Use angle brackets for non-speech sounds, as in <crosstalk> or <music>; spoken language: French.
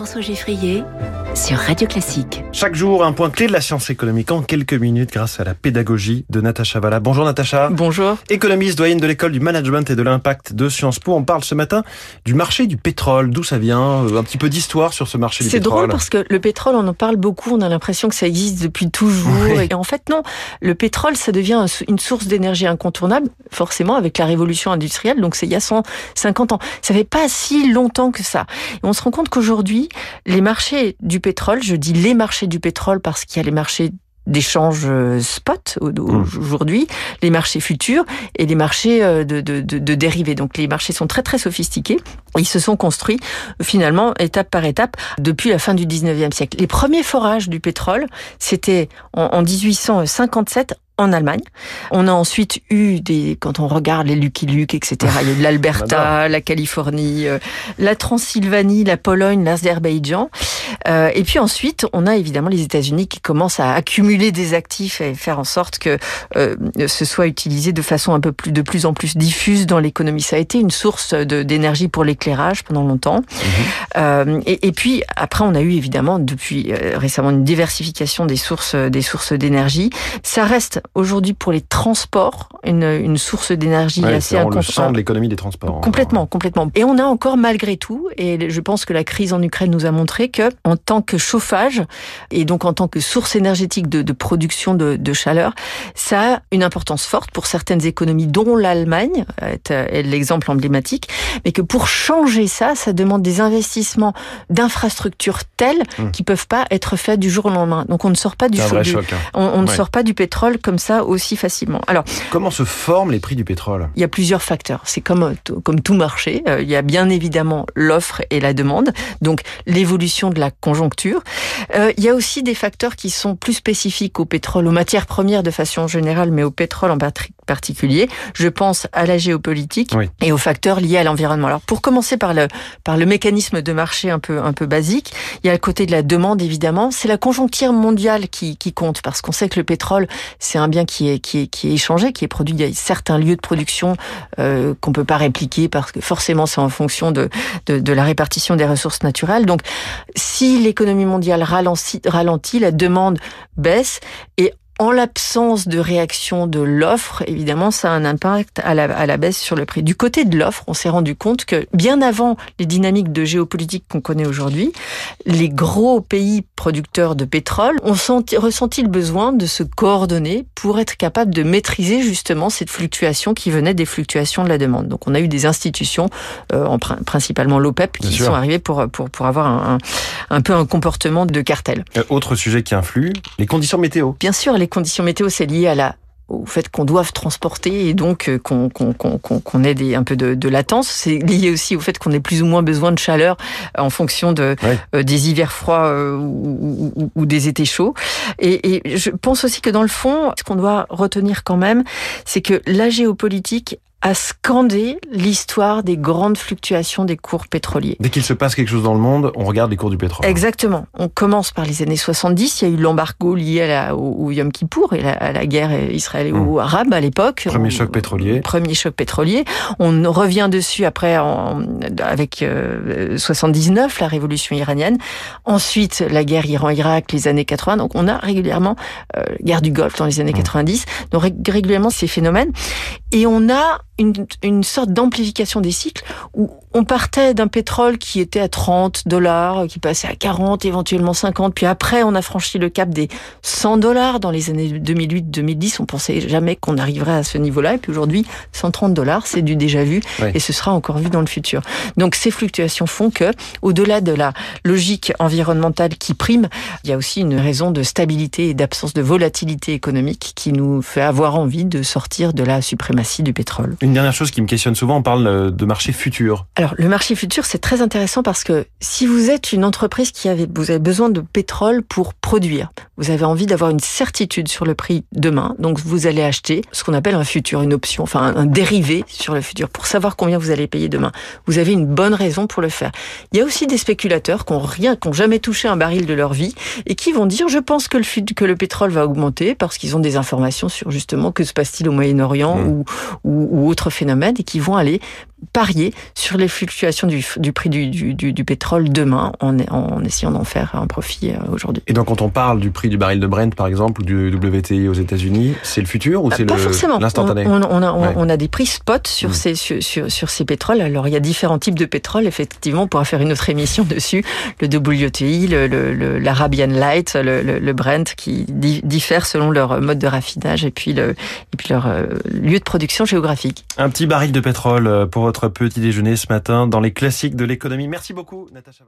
François Geffrier sur Radio Classique. Chaque jour, un point clé de la science économique en quelques minutes grâce à la pédagogie de Natacha Valla. Bonjour Natacha. Bonjour. Économiste, doyenne de l'école du management et de l'impact de Sciences Po. On parle ce matin du marché du pétrole. D'où ça vient? Euh, Un petit peu d'histoire sur ce marché du pétrole. C'est drôle parce que le pétrole, on en parle beaucoup. On a l'impression que ça existe depuis toujours. Oui. Et en fait, non. Le pétrole, ça devient une source d'énergie incontournable, forcément, avec la révolution industrielle. Donc, c'est il y a 150 ans. Ça fait pas si longtemps que ça. Et on se rend compte qu'aujourd'hui, les marchés du pétrole, je dis les marchés du pétrole parce qu'il y a les marchés d'échange euh, spot aujourd'hui, les marchés futurs et les marchés euh, de, de, de, de, dérivés. Donc les marchés sont très très sophistiqués. Ils se sont construits finalement étape par étape depuis la fin du 19e siècle. Les premiers forages du pétrole, c'était en, en 1857 en Allemagne. On a ensuite eu des, quand on regarde les Lucky Luke, etc. Il y a eu l'Alberta, <laughs> la Californie, euh, la Transylvanie, la Pologne, l'Azerbaïdjan. Euh, et puis ensuite, on a évidemment les États-Unis qui commencent à accumuler des actifs et faire en sorte que euh, ce soit utilisé de façon un peu plus, de plus en plus diffuse dans l'économie. Ça a été une source d'énergie pour l'éclairage pendant longtemps. Mmh. Et, et, puis après, on a eu évidemment depuis récemment une diversification des sources, des sources d'énergie. Ça reste aujourd'hui pour les transports une, une source d'énergie ouais, assez incontournable. de l'économie des transports. Complètement, complètement. Et on a encore malgré tout, et je pense que la crise en Ukraine nous a montré que en tant que chauffage et donc en tant que source énergétique de, de production de, de, chaleur, ça a une importance forte pour certaines économies, dont l'Allemagne est, est l'exemple emblématique, mais que pour changer ça, ça demande des investissements d'infrastructures telles mmh. qui peuvent pas être faits du jour au lendemain. Donc on ne sort pas du, du choc, hein. on, on ouais. ne sort pas du pétrole comme ça aussi facilement. Alors comment se forment les prix du pétrole? Il y a plusieurs facteurs. C'est comme comme tout marché. Il y a bien évidemment l'offre et la demande, donc l'évolution de la conjoncture. Euh, il y a aussi des facteurs qui sont plus spécifiques au pétrole, aux matières premières de façon générale, mais au pétrole en particulier. Je pense à la géopolitique oui. et aux facteurs liés à l'environnement. Alors pour commencer par le par le mécanisme de marché un peu un peu basique, il y a le côté de la demande évidemment. C'est la conjoncture mondiale qui qui compte parce qu'on sait que le pétrole c'est un bien qui est qui est qui est échangé, qui est produit. Il y a certains lieux de production euh, qu'on peut pas répliquer parce que forcément c'est en fonction de, de de la répartition des ressources naturelles. Donc si l'économie mondiale ralentit, ralentit, la demande baisse et en l'absence de réaction de l'offre, évidemment, ça a un impact à la, baisse sur le prix. Du côté de l'offre, on s'est rendu compte que bien avant les dynamiques de géopolitique qu'on connaît aujourd'hui, les gros pays producteurs de pétrole ont senti, ressenti le besoin de se coordonner pour être capable de maîtriser justement cette fluctuation qui venait des fluctuations de la demande. Donc, on a eu des institutions, euh, en, principalement l'OPEP, qui sont arrivées pour, pour, pour avoir un, un, un, peu un comportement de cartel. Euh, autre sujet qui influe, les conditions météo. Bien sûr, les conditions météo, c'est lié à la au fait qu'on doive transporter et donc euh, qu'on qu qu qu ait des, un peu de, de latence. C'est lié aussi au fait qu'on ait plus ou moins besoin de chaleur en fonction de, euh, des hivers froids euh, ou, ou, ou, des étés chauds. Et, et, je pense aussi que dans le fond, ce qu'on doit retenir quand même, c'est que la géopolitique a scandé l'histoire des grandes fluctuations des cours pétroliers. Dès qu'il se passe quelque chose dans le monde, on regarde les cours du pétrole. Exactement. On commence par les années 70. Il y a eu l'embargo lié à la, au, au, Yom Kippour et la, à la guerre israélo-arabe mmh. à l'époque. Premier on, choc pétrolier. Premier choc pétrolier. On revient dessus après en, avec euh, 79, la révolution iranienne. Ensuite, la guerre Iran-Irak, les années 80. Donc, on a régulièrement euh, guerre du Golfe dans les années mmh. 90. Donc, régulièrement ces phénomènes. Et on a une, une sorte d'amplification des cycles où on partait d'un pétrole qui était à 30 dollars, qui passait à 40, éventuellement 50, puis après on a franchi le cap des 100 dollars dans les années 2008-2010. On pensait jamais qu'on arriverait à ce niveau-là, et puis aujourd'hui 130 dollars, c'est du déjà vu, oui. et ce sera encore vu dans le futur. Donc ces fluctuations font que, au-delà de la logique environnementale qui prime, il y a aussi une raison de stabilité et d'absence de volatilité économique qui nous fait avoir envie de sortir de la suprématie du pétrole. Une dernière chose qui me questionne souvent, on parle de marché futur. Alors, le marché futur, c'est très intéressant parce que si vous êtes une entreprise qui avait, vous avez besoin de pétrole pour produire, vous avez envie d'avoir une certitude sur le prix demain, donc vous allez acheter ce qu'on appelle un futur, une option, enfin un, dérivé sur le futur pour savoir combien vous allez payer demain. Vous avez une bonne raison pour le faire. Il y a aussi des spéculateurs qui ont rien, qui ont jamais touché un baril de leur vie et qui vont dire, je pense que le, que le pétrole va augmenter parce qu'ils ont des informations sur justement que se passe-t-il au Moyen-Orient mmh. ou, ou, ou autres phénomènes et qui vont aller parier sur les fluctuations du, du prix du, du, du, pétrole demain en, en essayant d'en faire un profit euh, aujourd'hui. Et donc quand on parle du prix du baril de Brent par exemple ou du WTI aux États-Unis, c'est le futur ou c'est l'instantané on, on, a, on, a des prix spot sur, mm. ces, sur, sur, sur, ces pétroles. Alors il y a différents types de pétrole. Effectivement, on pourra faire une autre émission dessus. Le WTI, l'Arabian le, Light, le, le, Brent qui diffèrent selon leur mode de raffinage et puis, le, et puis leur euh, lieu de production géographique. Un petit baril de pétrole euh, pour votre petit déjeuner ce matin dans les classiques de l'économie. Merci beaucoup, Natacha.